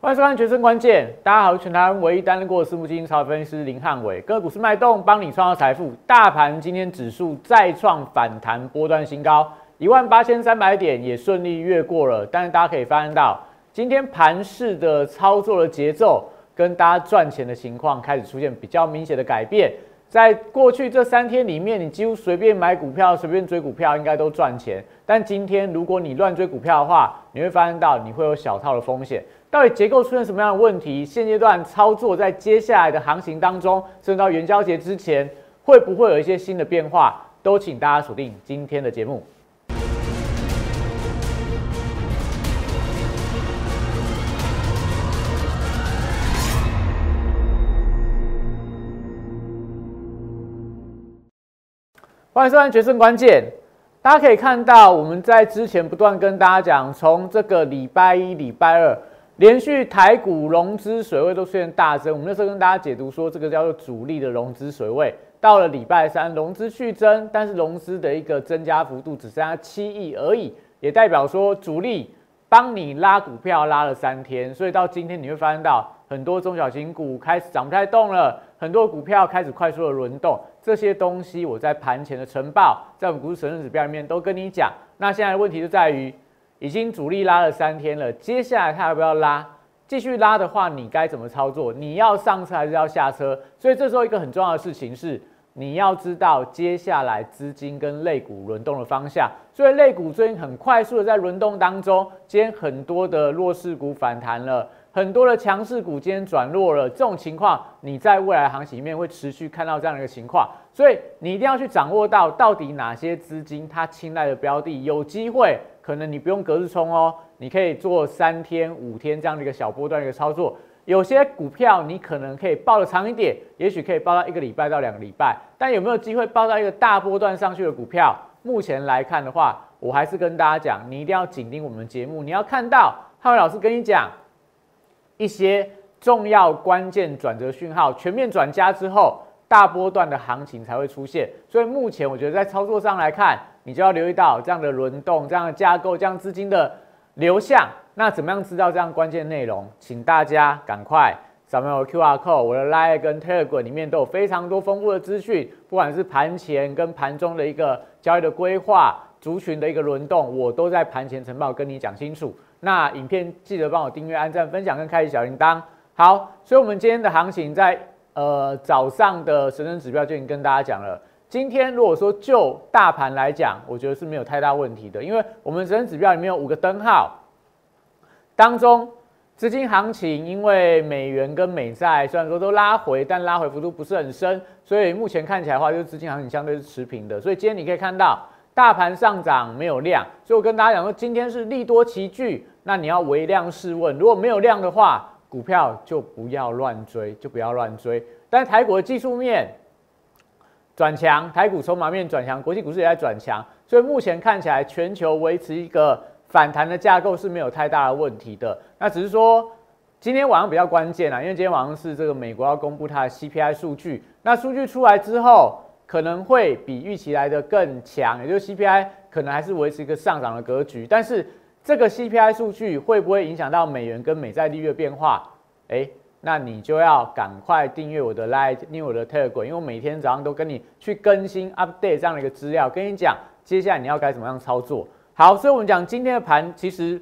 欢迎收看《决胜关键》，大家好，全台湾唯一担任过私募基金超分析师林汉伟，个股市脉动，帮你创造财富。大盘今天指数再创反弹波段新高，一万八千三百点也顺利越过了。但是大家可以发现到，今天盘市的操作的节奏跟大家赚钱的情况开始出现比较明显的改变。在过去这三天里面，你几乎随便买股票、随便追股票，应该都赚钱。但今天如果你乱追股票的话，你会发现到你会有小套的风险。到底结构出现什么样的问题？现阶段操作在接下来的行情当中，甚至到元宵节之前，会不会有一些新的变化？都请大家锁定今天的节目。欢迎收看《决胜关键》。大家可以看到，我们在之前不断跟大家讲，从这个礼拜一、礼拜二。连续台股融资水位都出现大增，我们那时候跟大家解读说，这个叫做主力的融资水位。到了礼拜三，融资续增，但是融资的一个增加幅度只剩下七亿而已，也代表说主力帮你拉股票拉了三天，所以到今天你会发现到很多中小型股开始涨不太动了，很多股票开始快速的轮动。这些东西我在盘前的晨报，在我们股市成分指标里面都跟你讲。那现在的问题就在于。已经主力拉了三天了，接下来他要不要拉？继续拉的话，你该怎么操作？你要上车还是要下车？所以这时候一个很重要的事情是，你要知道接下来资金跟类股轮动的方向。所以类股最近很快速的在轮动当中，今天很多的弱势股反弹了，很多的强势股今天转弱了。这种情况，你在未来行情里面会持续看到这样的一个情况。所以你一定要去掌握到，到底哪些资金它青睐的标的有机会。可能你不用隔日冲哦，你可以做三天、五天这样的一个小波段一个操作。有些股票你可能可以抱的长一点，也许可以抱到一个礼拜到两个礼拜。但有没有机会抱到一个大波段上去的股票？目前来看的话，我还是跟大家讲，你一定要紧盯我们节目，你要看到汉伟老师跟你讲一些重要关键转折讯号，全面转加之后，大波段的行情才会出现。所以目前我觉得在操作上来看。你就要留意到这样的轮动、这样的架构、这样资金的流向。那怎么样知道这样关键内容？请大家赶快扫描我 QR code，我的 Line 跟 Telegram 里面都有非常多丰富的资讯，不管是盘前跟盘中的一个交易的规划、族群的一个轮动，我都在盘前晨报跟你讲清楚。那影片记得帮我订阅、按赞、分享跟开启小铃铛。好，所以我们今天的行情在呃早上的神圣指标就已经跟大家讲了。今天如果说就大盘来讲，我觉得是没有太大问题的，因为我们整指标里面有五个灯号，当中资金行情，因为美元跟美债虽然说都拉回，但拉回幅度不是很深，所以目前看起来的话，就是资金行情相对是持平的。所以今天你可以看到大盘上涨没有量，所以我跟大家讲说，今天是利多齐聚，那你要微量试问，如果没有量的话，股票就不要乱追，就不要乱追。但是台股的技术面。转强，台股筹码面转强，国际股市也在转强，所以目前看起来全球维持一个反弹的架构是没有太大的问题的。那只是说今天晚上比较关键啊，因为今天晚上是这个美国要公布它的 CPI 数据，那数据出来之后可能会比预期来的更强，也就是 CPI 可能还是维持一个上涨的格局。但是这个 CPI 数据会不会影响到美元跟美债利率的变化？哎。那你就要赶快订阅我的 light，订阅我的特辑因为我每天早上都跟你去更新 update 这样的一个资料，跟你讲接下来你要该怎么样操作。好，所以我们讲今天的盘，其实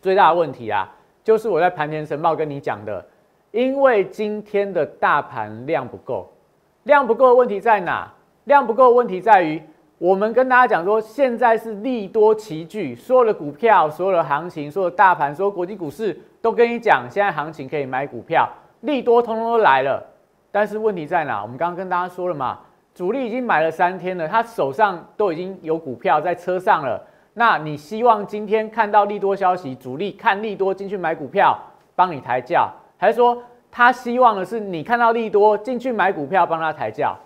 最大的问题啊，就是我在盘前晨报跟你讲的，因为今天的大盘量不够，量不够的问题在哪？量不够的问题在于。我们跟大家讲说，现在是利多齐聚，所有的股票、所有的行情、所有的大盘、所有国际股市都跟你讲，现在行情可以买股票，利多通通都来了。但是问题在哪？我们刚刚跟大家说了嘛，主力已经买了三天了，他手上都已经有股票在车上了。那你希望今天看到利多消息，主力看利多进去买股票，帮你抬轿，还是说他希望的是你看到利多进去买股票，帮他抬轿？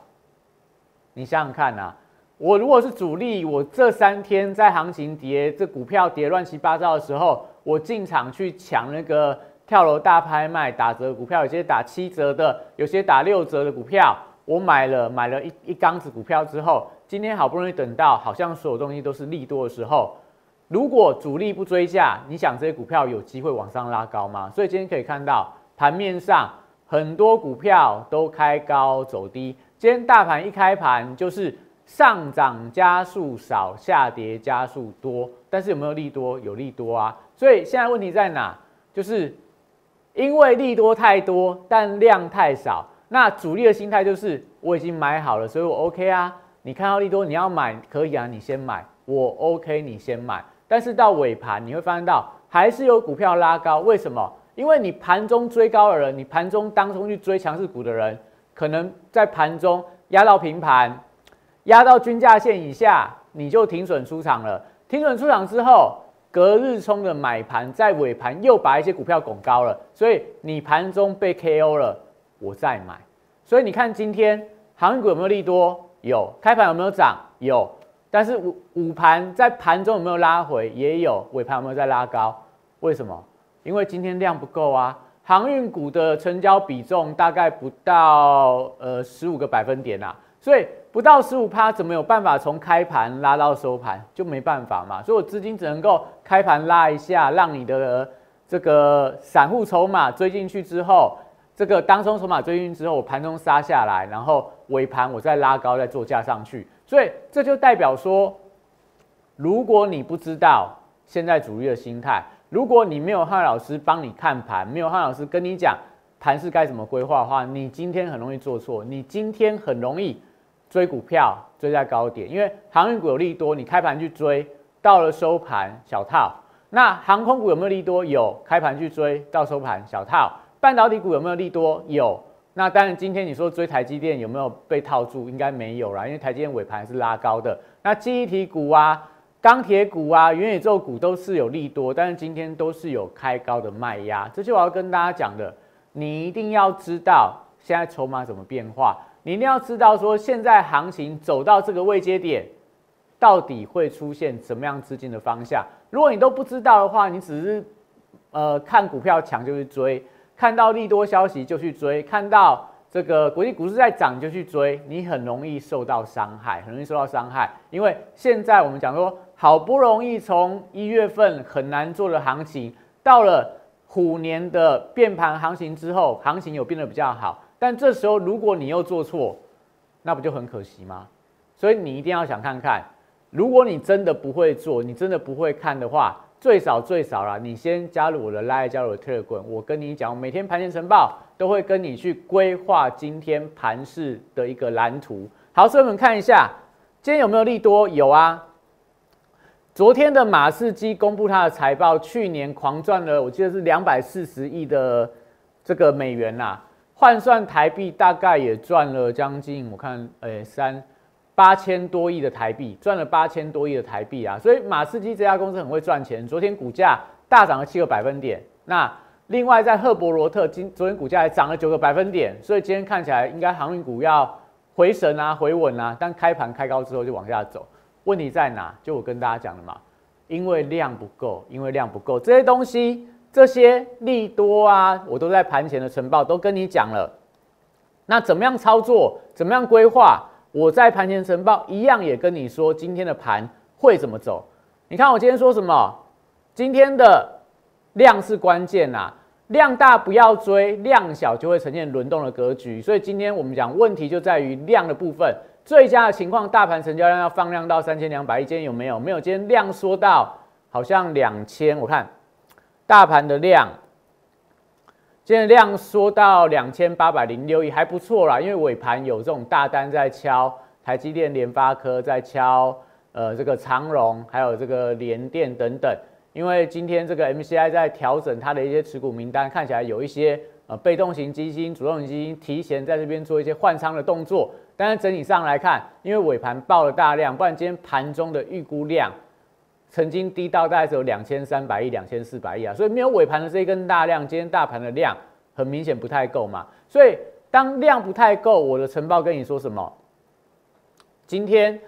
你想想看呐。我如果是主力，我这三天在行情跌，这股票跌乱七八糟的时候，我进场去抢那个跳楼大拍卖打折股票，有些打七折的，有些打六折的股票，我买了买了一一缸子股票之后，今天好不容易等到好像所有东西都是利多的时候，如果主力不追价，你想这些股票有机会往上拉高吗？所以今天可以看到盘面上很多股票都开高走低。今天大盘一开盘就是上涨加速少，下跌加速多，但是有没有利多？有利多啊。所以现在问题在哪？就是因为利多太多，但量太少。那主力的心态就是我已经买好了，所以我 OK 啊。你看到利多，你要买可以啊，你先买，我 OK，你先买。但是到尾盘你会发现到还是有股票拉高，为什么？因为你盘中追高的人，你盘中当中去追强势股的人，可能在盘中压到平盘，压到均价线以下，你就停损出场了。停损出场之后，隔日冲的买盘在尾盘又把一些股票拱高了，所以你盘中被 KO 了，我再买。所以你看今天航运股有没有利多？有。开盘有没有涨？有。但是午午盘在盘中有没有拉回？也有，尾盘有没有在拉高？为什么？因为今天量不够啊。航运股的成交比重大概不到呃十五个百分点啊，所以不到十五趴，怎么有办法从开盘拉到收盘？就没办法嘛。所以我资金只能够开盘拉一下，让你的这个散户筹码追进去之后，这个当中筹码追进去之后，我盘中杀下来，然后尾盘我再拉高，再做价上去。所以这就代表说，如果你不知道现在主力的心态，如果你没有汉老师帮你看盘，没有汉老师跟你讲盘是该怎么规划的话，你今天很容易做错。你今天很容易追股票追在高点，因为航运股有利多，你开盘去追，到了收盘小套。那航空股有没有利多？有，开盘去追到收盘小套。半导体股有没有利多？有。那当然，今天你说追台积电有没有被套住？应该没有啦，因为台积电尾盘是拉高的。那记忆体股啊、钢铁股啊、元宇宙股都是有利多，但是今天都是有开高的卖压。这就我要跟大家讲的，你一定要知道现在筹码怎么变化，你一定要知道说现在行情走到这个位阶点，到底会出现怎么样资金的方向。如果你都不知道的话，你只是呃看股票强就去追。看到利多消息就去追，看到这个国际股市在涨就去追，你很容易受到伤害，很容易受到伤害。因为现在我们讲说，好不容易从一月份很难做的行情，到了虎年的变盘行情之后，行情有变得比较好。但这时候如果你又做错，那不就很可惜吗？所以你一定要想看看，如果你真的不会做，你真的不会看的话。最少最少啦，你先加入我的 Line，加入我的 tear 滚我跟你讲，每天盘前晨报都会跟你去规划今天盘市的一个蓝图。好，所以我们看一下，今天有没有利多？有啊。昨天的马士基公布它的财报，去年狂赚了，我记得是两百四十亿的这个美元呐，换算台币大概也赚了将近，我看，诶三。八千多亿的台币赚了八千多亿的台币啊，所以马士基这家公司很会赚钱。昨天股价大涨了七个百分点。那另外在赫伯罗特今昨天股价还涨了九个百分点，所以今天看起来应该航运股要回神啊、回稳啊。但开盘开高之后就往下走，问题在哪？就我跟大家讲的嘛，因为量不够，因为量不够，这些东西这些利多啊，我都在盘前的晨报都跟你讲了。那怎么样操作？怎么样规划？我在盘前晨报一样也跟你说，今天的盘会怎么走？你看我今天说什么？今天的量是关键呐，量大不要追，量小就会呈现轮动的格局。所以今天我们讲问题就在于量的部分。最佳的情况，大盘成交量要放量到三千两百亿，今天有没有？没有，今天量缩到好像两千。我看大盘的量。今天量缩到两千八百零六亿，还不错啦。因为尾盘有这种大单在敲，台积电、联发科在敲，呃，这个长荣还有这个联电等等。因为今天这个 MCI 在调整它的一些持股名单，看起来有一些呃被动型基金、主动型基金提前在这边做一些换仓的动作。但是整体上来看，因为尾盘爆了大量，不然今天盘中的预估量。曾经低到大概只有两千三百亿、两千四百亿啊，所以没有尾盘的这一根大量，今天大盘的量很明显不太够嘛。所以当量不太够，我的晨报跟你说什么？今天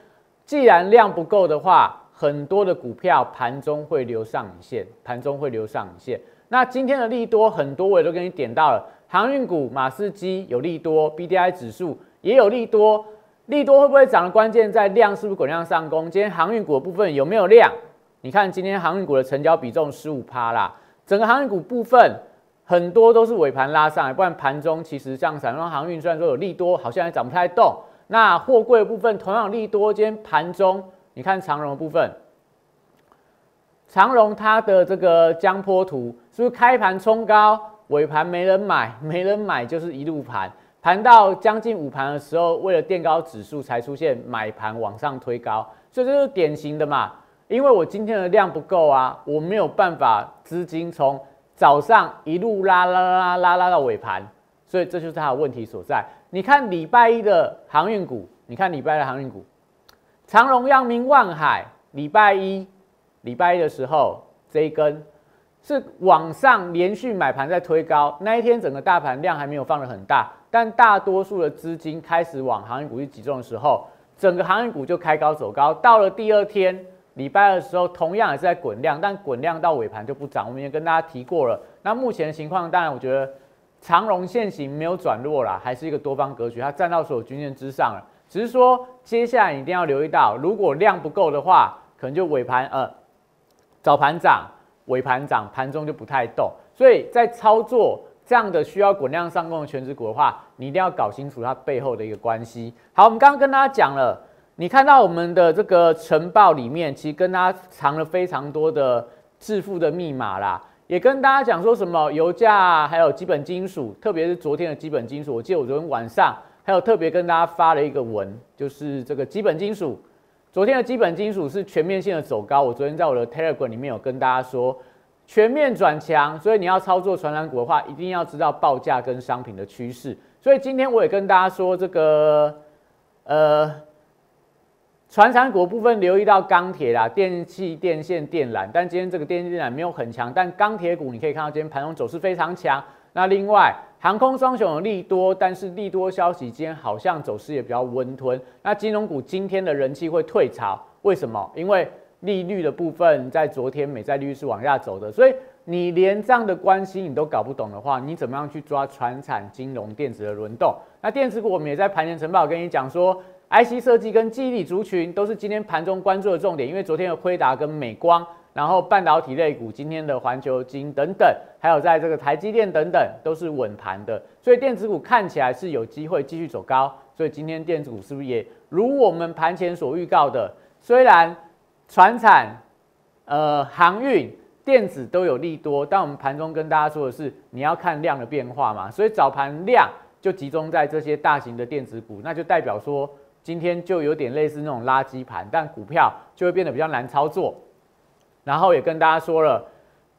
既然量不够的话，很多的股票盘中会留上影线，盘中会留上影线。那今天的利多很多，我也都给你点到了。航运股、马士基有利多，B D I 指数也有利多。利多会不会涨的关键在量是不是滚量上攻？今天航运股的部分有没有量？你看今天航运股的成交比重十五趴啦，整个航运股部分很多都是尾盘拉上来，不然盘中其实像散装航运虽然说有利多，好像也涨不太动。那货柜部分同样利多，今天盘中你看长荣部分，长荣它的这个江坡图是不是开盘冲高，尾盘没人买，没人买就是一路盘，盘到将近午盘的时候，为了垫高指数才出现买盘往上推高，所以这是典型的嘛。因为我今天的量不够啊，我没有办法资金从早上一路拉拉拉拉拉到尾盘，所以这就是它的问题所在。你看礼拜一的航运股，你看礼拜一的航运股，长荣、阳明、万海，礼拜一礼拜一的时候这一根是往上连续买盘在推高，那一天整个大盘量还没有放的很大，但大多数的资金开始往航运股去集中的时候，整个航运股就开高走高，到了第二天。礼拜二的时候，同样也是在滚量，但滚量到尾盘就不涨。我们也跟大家提过了。那目前的情况，当然我觉得长荣现行没有转弱啦，还是一个多方格局，它站到所有均线之上了。只是说接下来一定要留意到，如果量不够的话，可能就尾盘呃早盘涨，尾盘涨，盘中就不太动。所以在操作这样的需要滚量上攻的全值股的话，你一定要搞清楚它背后的一个关系。好，我们刚刚跟大家讲了。你看到我们的这个晨报里面，其实跟大家藏了非常多的致富的密码啦，也跟大家讲说什么油价还有基本金属，特别是昨天的基本金属，我记得我昨天晚上还有特别跟大家发了一个文，就是这个基本金属，昨天的基本金属是全面性的走高，我昨天在我的 Telegram 里面有跟大家说全面转强，所以你要操作传染股的话，一定要知道报价跟商品的趋势，所以今天我也跟大家说这个，呃。船产股部分留意到钢铁啦、电器、电线、电缆，但今天这个电线电缆没有很强，但钢铁股你可以看到今天盘中走势非常强。那另外航空双雄有利多，但是利多消息今天好像走势也比较温吞。那金融股今天的人气会退潮，为什么？因为利率的部分在昨天美债利率是往下走的，所以你连这样的关系你都搞不懂的话，你怎么样去抓船产、金融、电子的轮动？那电子股我们也在盘前晨报跟你讲说。IC 设计跟记忆体族群都是今天盘中关注的重点，因为昨天的辉达跟美光，然后半导体类股今天的环球金等等，还有在这个台积电等等都是稳盘的，所以电子股看起来是有机会继续走高。所以今天电子股是不是也如我们盘前所预告的？虽然船产、呃航运、电子都有利多，但我们盘中跟大家说的是，你要看量的变化嘛，所以早盘量就集中在这些大型的电子股，那就代表说。今天就有点类似那种垃圾盘，但股票就会变得比较难操作。然后也跟大家说了，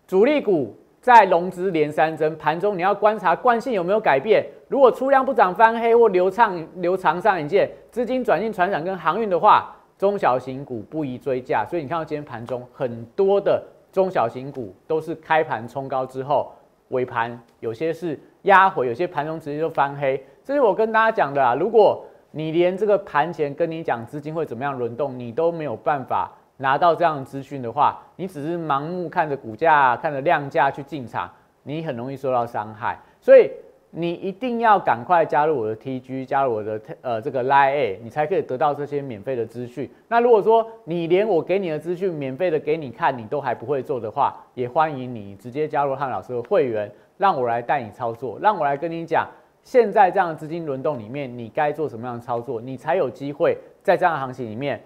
主力股在融资连三增，盘中你要观察惯性有没有改变。如果出量不涨翻黑或流畅流长上影线，资金转进船长跟航运的话，中小型股不宜追价。所以你看到今天盘中很多的中小型股都是开盘冲高之后，尾盘有些是压回，有些盘中直接就翻黑。这是我跟大家讲的啊，如果你连这个盘前跟你讲资金会怎么样轮动，你都没有办法拿到这样的资讯的话，你只是盲目看着股价、看着量价去进场，你很容易受到伤害。所以你一定要赶快加入我的 TG，加入我的呃这个 Line，你才可以得到这些免费的资讯。那如果说你连我给你的资讯免费的给你看，你都还不会做的话，也欢迎你直接加入汉老师的会员，让我来带你操作，让我来跟你讲。现在这样的资金轮动里面，你该做什么样的操作，你才有机会在这样的行情里面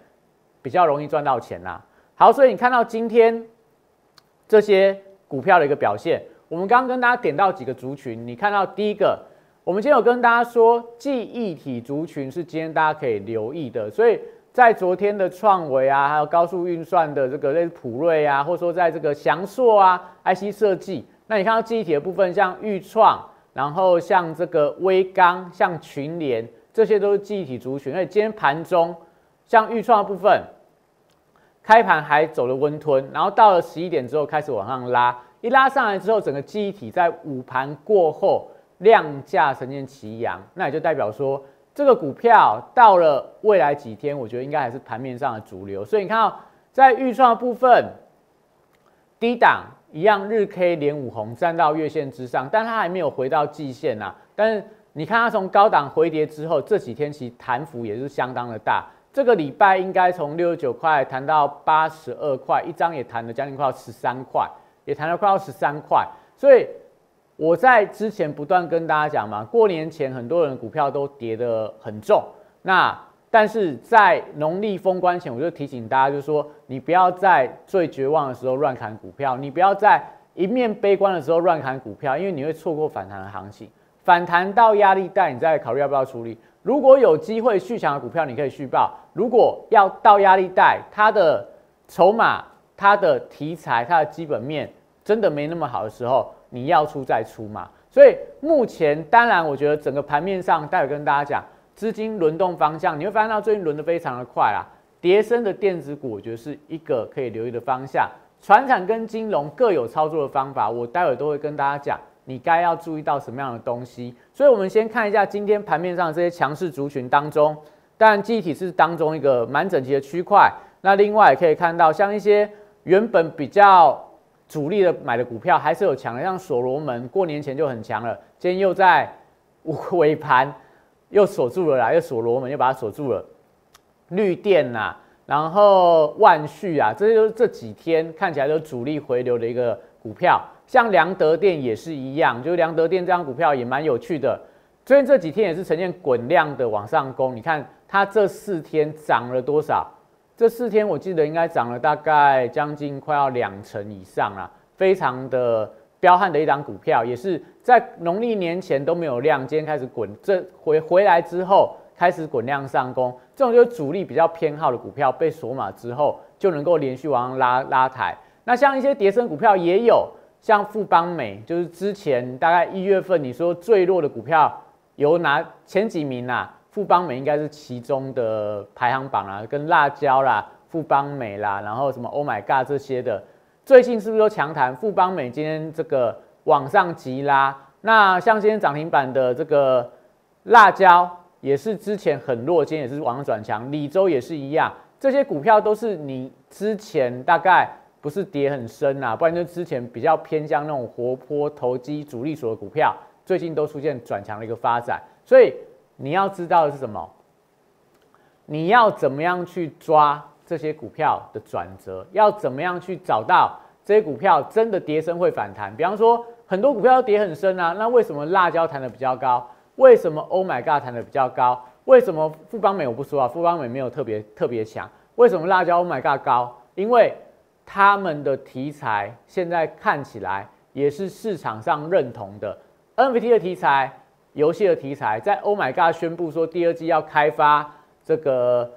比较容易赚到钱呐？好，所以你看到今天这些股票的一个表现，我们刚刚跟大家点到几个族群，你看到第一个，我们今天有跟大家说记忆体族群是今天大家可以留意的，所以在昨天的创维啊，还有高速运算的这个类普瑞啊，或者说在这个翔硕啊、IC 设计，那你看到记忆体的部分，像裕创。然后像这个微钢、像群联，这些都是记忆体族群。而且今天盘中，像预创的部分，开盘还走了温吞，然后到了十一点之后开始往上拉，一拉上来之后，整个记忆体在午盘过后量价呈现齐扬，那也就代表说，这个股票到了未来几天，我觉得应该还是盘面上的主流。所以你看到在预创的部分，低档。一样日 K 连五红站到月线之上，但它还没有回到季线呐。但是你看它从高档回跌之后，这几天其实弹幅也是相当的大。这个礼拜应该从六十九块谈到八十二块，一张也谈了将近快要十三块，也谈了快要十三块。所以我在之前不断跟大家讲嘛，过年前很多人股票都跌得很重，那但是在农历封关前，我就提醒大家，就是说你不要在最绝望的时候乱砍股票，你不要在一面悲观的时候乱砍股票，因为你会错过反弹的行情。反弹到压力带，你再考虑要不要处理。如果有机会续强的股票，你可以续报；如果要到压力带，它的筹码、它的题材、它的基本面真的没那么好的时候，你要出再出嘛。所以目前，当然我觉得整个盘面上，待会跟大家讲资金轮动方向，你会发现到最近轮的非常的快啦。叠升的电子股，我觉得是一个可以留意的方向。船产跟金融各有操作的方法，我待会都会跟大家讲。你该要注意到什么样的东西？所以，我们先看一下今天盘面上这些强势族群当中，当然记忆体是当中一个蛮整齐的区块。那另外也可以看到，像一些原本比较主力的买的股票，还是有强的，像所罗门过年前就很强了，今天又在尾盘又锁住了啦，又所罗门又把它锁住了。绿电呐，然后万旭啊，这些都是这几天看起来都主力回流的一个股票。像良德电也是一样，就是良德电这张股票也蛮有趣的。最近这几天也是呈现滚量的往上攻，你看它这四天涨了多少？这四天我记得应该涨了大概将近快要两成以上啦，非常的彪悍的一张股票，也是在农历年前都没有量，今天开始滚，这回回来之后开始滚量上攻，这种就是主力比较偏好的股票被锁码之后，就能够连续往上拉拉抬。那像一些叠升股票也有。像富邦美，就是之前大概一月份你说最弱的股票有哪前几名啊？富邦美应该是其中的排行榜啊，跟辣椒啦、富邦美啦，然后什么 Oh my God 这些的，最近是不是都强弹？富邦美今天这个往上急拉，那像今天涨停板的这个辣椒也是之前很弱，今天也是往上转强。李州也是一样，这些股票都是你之前大概。不是跌很深呐，不然就之前比较偏向那种活泼投机主力所的股票，最近都出现转强的一个发展。所以你要知道的是什么？你要怎么样去抓这些股票的转折？要怎么样去找到这些股票真的跌深会反弹？比方说很多股票跌很深啊，那为什么辣椒弹的比较高？为什么 Oh my God 弹的比较高？为什么富邦美我不说啊，富邦美没有特别特别强。为什么辣椒 Oh my God 高？因为他们的题材现在看起来也是市场上认同的，NFT 的题材、游戏的题材，在 Oh My God 宣布说第二季要开发这个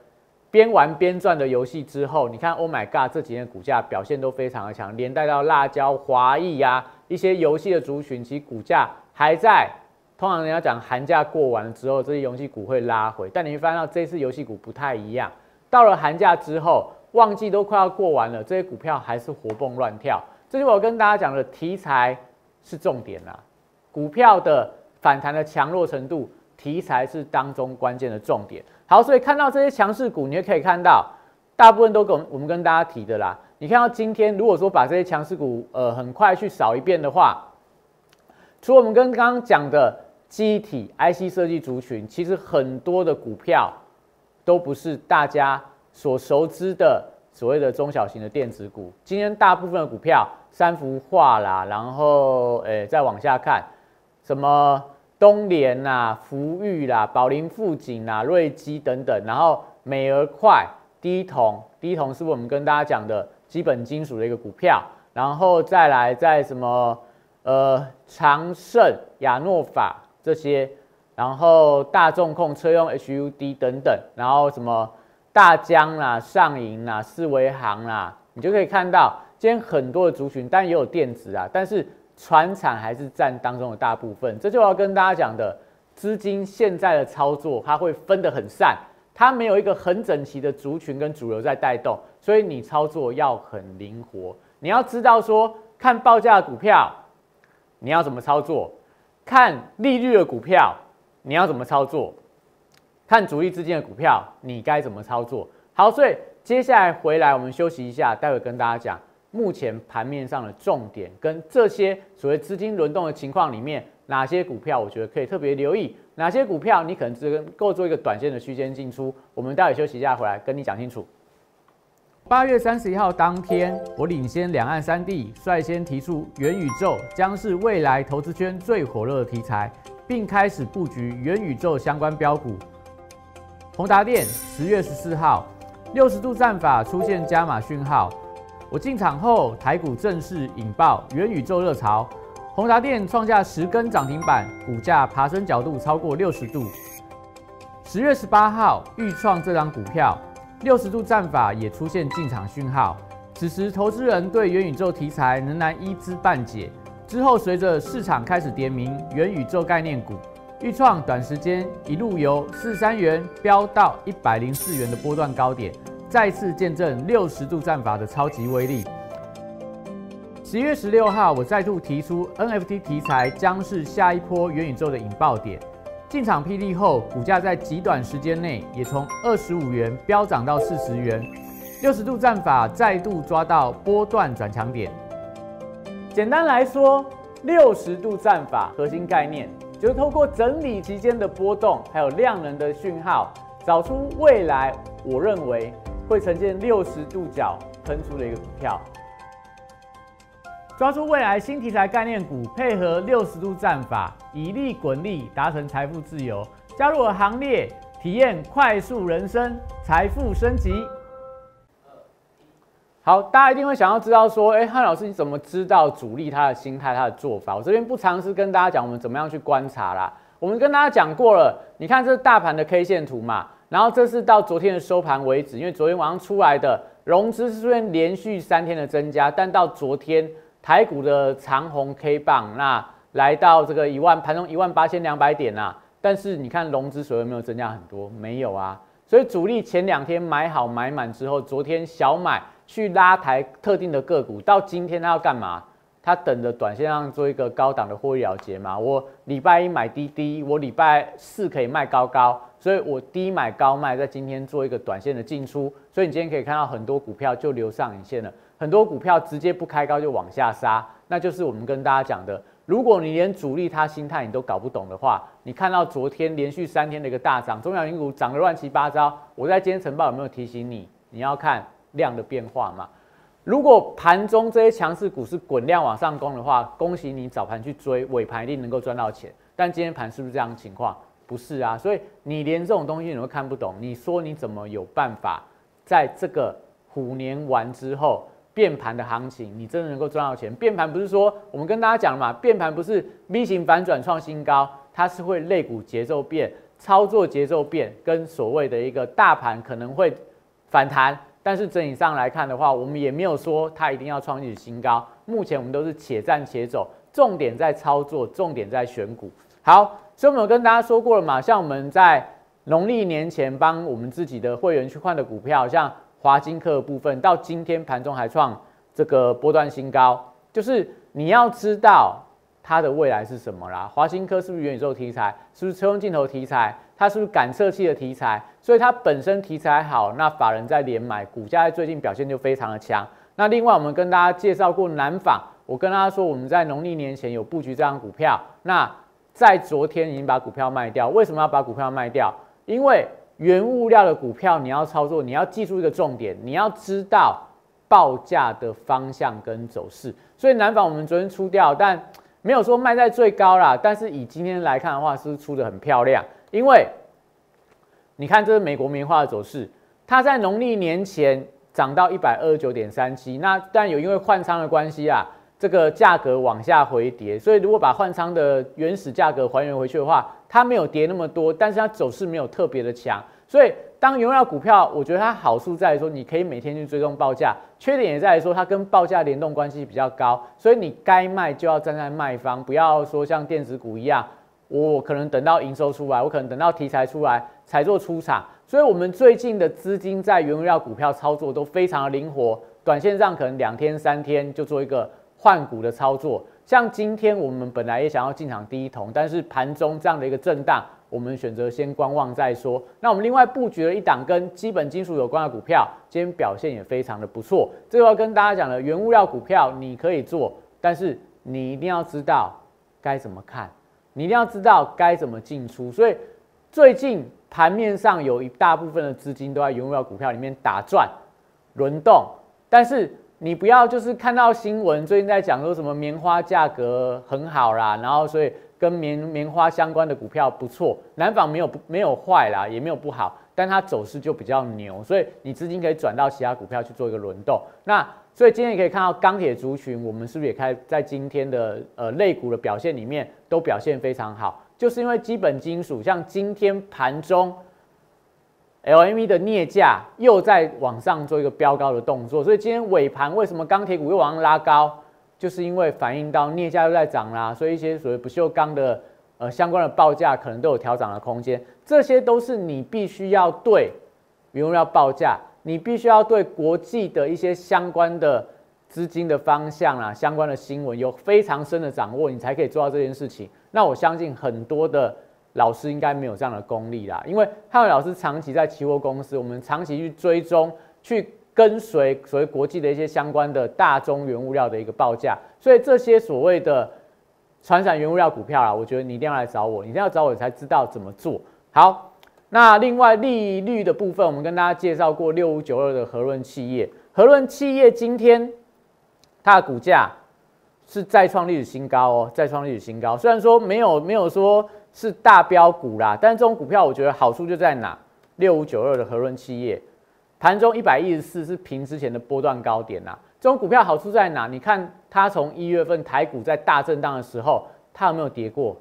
边玩边赚的游戏之后，你看 Oh My God 这几天股价表现都非常的强，连带到辣椒、华裔呀一些游戏的族群，其实股价还在。通常人家讲寒假过完了之后，这些游戏股会拉回，但你会发现到这次游戏股不太一样，到了寒假之后。旺季都快要过完了，这些股票还是活蹦乱跳。这是我跟大家讲的题材是重点啦，股票的反弹的强弱程度，题材是当中关键的重点。好，所以看到这些强势股，你也可以看到，大部分都跟我们跟大家提的啦。你看到今天，如果说把这些强势股，呃，很快去扫一遍的话，除了我们跟刚刚讲的机体 IC 设计族群，其实很多的股票都不是大家。所熟知的所谓的中小型的电子股，今天大部分的股票，三幅画啦，然后诶再往下看，什么东联啦、福裕啦、宝林富锦啦、瑞基等等，然后美而快、低铜、低铜是不是我们跟大家讲的基本金属的一个股票？然后再来在什么呃长盛、亚诺法这些，然后大众控车用 HUD 等等，然后什么？大疆啦、上银啦、四维行啦，你就可以看到今天很多的族群，但也有电子啊，但是船产还是占当中的大部分。这就要跟大家讲的，资金现在的操作，它会分得很散，它没有一个很整齐的族群跟主流在带动，所以你操作要很灵活。你要知道说，看报价的股票，你要怎么操作；看利率的股票，你要怎么操作。看主力资金的股票，你该怎么操作？好，所以接下来回来我们休息一下，待会跟大家讲目前盘面上的重点跟这些所谓资金轮动的情况里面，哪些股票我觉得可以特别留意，哪些股票你可能只能够做一个短线的区间进出。我们待会休息一下回来跟你讲清楚。八月三十一号当天，我领先两岸三地，率先提出元宇宙将是未来投资圈最火热的题材，并开始布局元宇宙相关标股。宏达电十月十四号，六十度战法出现加码讯号。我进场后，台股正式引爆元宇宙热潮，宏达电创下十根涨停板，股价爬升角度超过六十度。十月十八号，预创这张股票六十度战法也出现进场讯号，此时投资人对元宇宙题材仍然一知半解。之后，随着市场开始点名元宇宙概念股。预创短时间一路由四三元飙到一百零四元的波段高点，再次见证六十度战法的超级威力。十一月十六号，我再度提出 NFT 题材将是下一波元宇宙的引爆点，进场霹雳后，股价在极短时间内也从二十五元飙涨到四十元，六十度战法再度抓到波段转强点。简单来说，六十度战法核心概念。就是透过整理期间的波动，还有量能的讯号，找出未来我认为会呈现六十度角喷出的一个股票，抓住未来新题材概念股，配合六十度战法，以利滚利，达成财富自由。加入我行列，体验快速人生，财富升级。好，大家一定会想要知道说，哎，汉老师你怎么知道主力他的心态、他的做法？我这边不尝试跟大家讲我们怎么样去观察啦。我们跟大家讲过了，你看这是大盘的 K 线图嘛，然后这是到昨天的收盘为止，因为昨天晚上出来的融资是出现连续三天的增加，但到昨天台股的长红 K 棒，那来到这个一万盘中一万八千两百点啊，但是你看融资所有没有增加很多？没有啊，所以主力前两天买好买满之后，昨天小买。去拉抬特定的个股，到今天他要干嘛？他等着短线上做一个高档的获利了结嘛？我礼拜一买低低，我礼拜四可以卖高高，所以我低买高卖，在今天做一个短线的进出。所以你今天可以看到很多股票就留上影线了，很多股票直接不开高就往下杀，那就是我们跟大家讲的，如果你连主力他心态你都搞不懂的话，你看到昨天连续三天的一个大涨，中小型股涨得乱七八糟，我在今天晨报有没有提醒你？你要看。量的变化嘛，如果盘中这些强势股是滚量往上攻的话，恭喜你早盘去追，尾盘一定能够赚到钱。但今天盘是不是这样的情况？不是啊，所以你连这种东西你都看不懂，你说你怎么有办法在这个虎年完之后变盘的行情，你真的能够赚到钱？变盘不是说我们跟大家讲了嘛，变盘不是 V 型反转创新高，它是会肋骨节奏变，操作节奏变，跟所谓的一个大盘可能会反弹。但是整体上来看的话，我们也没有说它一定要创历史新高。目前我们都是且战且走，重点在操作，重点在选股。好，所以我们有跟大家说过了嘛，像我们在农历年前帮我们自己的会员去换的股票，像华金科的部分，到今天盘中还创这个波段新高，就是你要知道它的未来是什么啦。华金科是不是元宇宙题材？是不是车用镜头题材？它是不是感测器的题材？所以它本身题材好，那法人在连买，股价最近表现就非常的强。那另外我们跟大家介绍过南纺，我跟大家说我们在农历年前有布局这张股票，那在昨天已经把股票卖掉。为什么要把股票卖掉？因为原物料的股票你要操作，你要记住一个重点，你要知道报价的方向跟走势。所以南纺我们昨天出掉，但没有说卖在最高啦。但是以今天来看的话，是出的很漂亮。因为你看，这是美国棉花的走势，它在农历年前涨到一百二十九点三七，那但有因为换仓的关系啊，这个价格往下回跌，所以如果把换仓的原始价格还原回去的话，它没有跌那么多，但是它走势没有特别的强，所以当原料股票，我觉得它好处在于说，你可以每天去追踪报价，缺点也在于说它跟报价联动关系比较高，所以你该卖就要站在卖方，不要说像电子股一样。我可能等到营收出来，我可能等到题材出来才做出场，所以我们最近的资金在原料股票操作都非常的灵活，短线上可能两天三天就做一个换股的操作。像今天我们本来也想要进场第一桶，但是盘中这样的一个震荡，我们选择先观望再说。那我们另外布局了一档跟基本金属有关的股票，今天表现也非常的不错。这个要跟大家讲的原物料股票你可以做，但是你一定要知道该怎么看。你一定要知道该怎么进出。所以最近盘面上有一大部分的资金都在原物料股票里面打转轮动，但是你不要就是看到新闻最近在讲说什么棉花价格很好啦，然后所以跟棉棉花相关的股票不错，南纺没有不没有坏啦，也没有不好。但它走势就比较牛，所以你资金可以转到其他股票去做一个轮动。那所以今天也可以看到钢铁族群，我们是不是也开在今天的呃类股的表现里面都表现非常好？就是因为基本金属像今天盘中 LME 的镍价又在往上做一个飙高的动作，所以今天尾盘为什么钢铁股又往上拉高？就是因为反映到镍价又在涨啦，所以一些所谓不锈钢的。呃，相关的报价可能都有调整的空间，这些都是你必须要对比如要报价，你必须要对国际的一些相关的资金的方向啊，相关的新闻有非常深的掌握，你才可以做到这件事情。那我相信很多的老师应该没有这样的功力啦，因为汉伟老师长期在期货公司，我们长期去追踪、去跟随所谓国际的一些相关的大宗原物料的一个报价，所以这些所谓的。传产原物料股票啦，我觉得你一定要来找我，你一定要找我才知道怎么做好。那另外利率的部分，我们跟大家介绍过六五九二的和润企业，和润企业今天它的股价是再创历史新高哦，再创历史新高。虽然说没有没有说是大标股啦，但是这种股票我觉得好处就在哪？六五九二的和润企业盘中一百一十四是平之前的波段高点呐。这种股票好处在哪？你看它从一月份台股在大震荡的时候，它有没有跌过？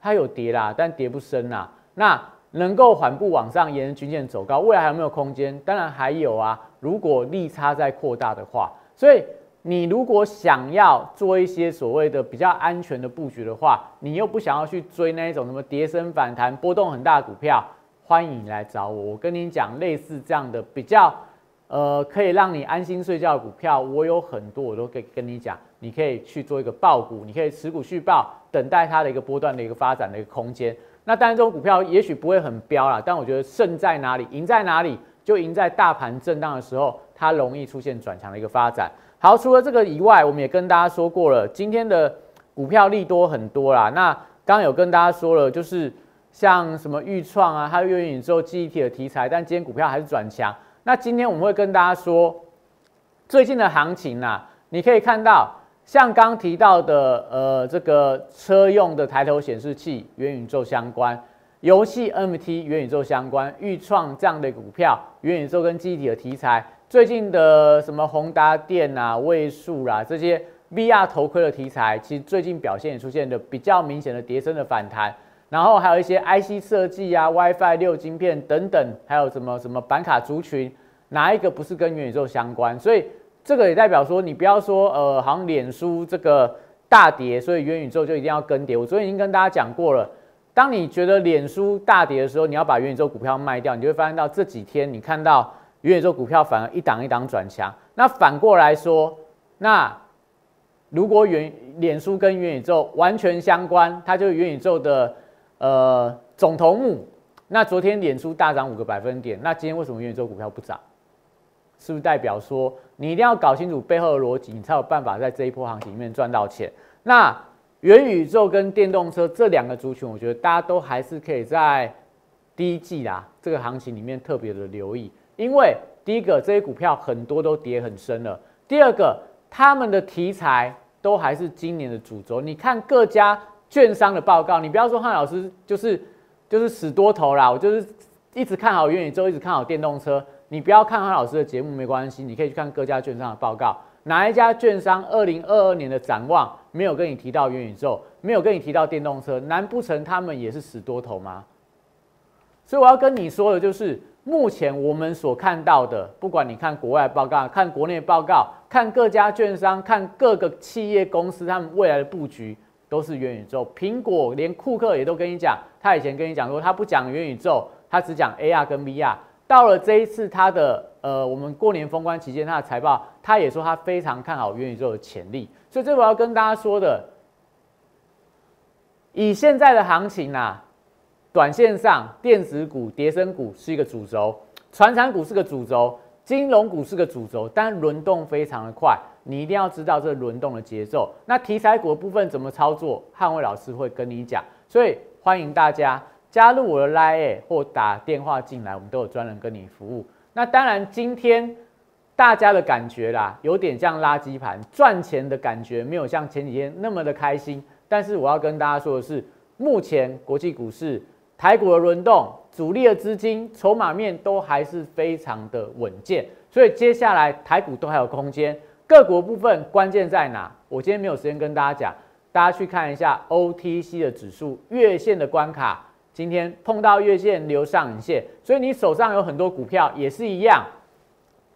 它有跌啦，但跌不深啦。那能够缓步往上，沿均线走高，未来还有没有空间？当然还有啊。如果利差在扩大的话，所以你如果想要做一些所谓的比较安全的布局的话，你又不想要去追那一种什么跌升反弹、波动很大的股票，欢迎你来找我。我跟你讲，类似这样的比较。呃，可以让你安心睡觉的股票，我有很多，我都可以跟你讲，你可以去做一个爆股，你可以持股续报，等待它的一个波段的一个发展的一个空间。那当然，这种股票也许不会很飙啦，但我觉得胜在哪里，赢在哪里，就赢在大盘震荡的时候，它容易出现转强的一个发展。好，除了这个以外，我们也跟大家说过了，今天的股票利多很多啦。那刚有跟大家说了，就是像什么预创啊，还有元宇宙记忆体的题材，但今天股票还是转强。那今天我们会跟大家说，最近的行情呐，你可以看到，像刚提到的，呃，这个车用的抬头显示器、元宇宙相关，游戏 MT 元宇宙相关，预创这样的股票，元宇宙跟记忆体的题材，最近的什么宏达电啊、位数啦这些 VR 头盔的题材，其实最近表现也出现的比较明显的叠升的反弹。然后还有一些 IC 设计啊、WiFi 六晶片等等，还有什么什么板卡族群，哪一个不是跟元宇宙相关？所以这个也代表说，你不要说呃，好像脸书这个大跌，所以元宇宙就一定要跟跌。我昨天已经跟大家讲过了，当你觉得脸书大跌的时候，你要把元宇宙股票卖掉，你就会发现到这几天你看到元宇宙股票反而一档一档转强。那反过来说，那如果元脸书跟元宇宙完全相关，它就是元宇宙的。呃，总头目，那昨天脸书大涨五个百分点，那今天为什么元宇宙股票不涨？是不是代表说你一定要搞清楚背后的逻辑，你才有办法在这一波行情里面赚到钱？那元宇宙跟电动车这两个族群，我觉得大家都还是可以在第一季啦这个行情里面特别的留意，因为第一个这些股票很多都跌很深了，第二个他们的题材都还是今年的主轴，你看各家。券商的报告，你不要说汉老师就是就是死多头啦，我就是一直看好元宇宙，一直看好电动车。你不要看汉老师的节目没关系，你可以去看各家券商的报告，哪一家券商二零二二年的展望没有跟你提到元宇宙，没有跟你提到电动车，难不成他们也是死多头吗？所以我要跟你说的就是，目前我们所看到的，不管你看国外报告、看国内报告、看各家券商、看各个企业公司他们未来的布局。都是元宇宙，苹果连库克也都跟你讲，他以前跟你讲说，他不讲元宇宙，他只讲 AR 跟 VR。到了这一次他的呃，我们过年封关期间他的财报，他也说他非常看好元宇宙的潜力。所以这我要跟大家说的，以现在的行情呐，短线上电子股、跌升股是一个主轴，传产股是个主轴，金融股是个主轴，但轮动非常的快。你一定要知道这轮动的节奏。那题材股部分怎么操作，汉伟老师会跟你讲。所以欢迎大家加入我的 Line 或打电话进来，我们都有专人跟你服务。那当然，今天大家的感觉啦，有点像垃圾盘，赚钱的感觉没有像前几天那么的开心。但是我要跟大家说的是，目前国际股市、台股的轮动，主力的资金、筹码面都还是非常的稳健，所以接下来台股都还有空间。个股部分关键在哪？我今天没有时间跟大家讲，大家去看一下 OTC 的指数月线的关卡，今天碰到月线留上影线，所以你手上有很多股票也是一样，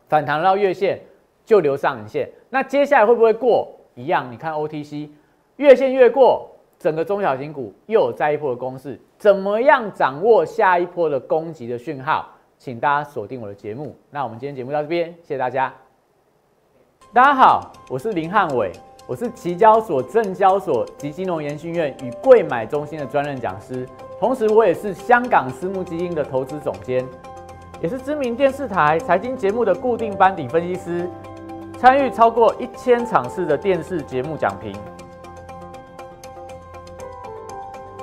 反弹到月线就留上影线。那接下来会不会过？一样，你看 OTC。月线越过，整个中小型股又有再一波的攻势。怎么样掌握下一波的攻击的讯号？请大家锁定我的节目。那我们今天节目到这边，谢谢大家。大家好，我是林汉伟，我是期交所、证交所及金融研训院与贵买中心的专任讲师，同时我也是香港私募基金的投资总监，也是知名电视台财经节目的固定班底分析师，参与超过一千场次的电视节目讲评。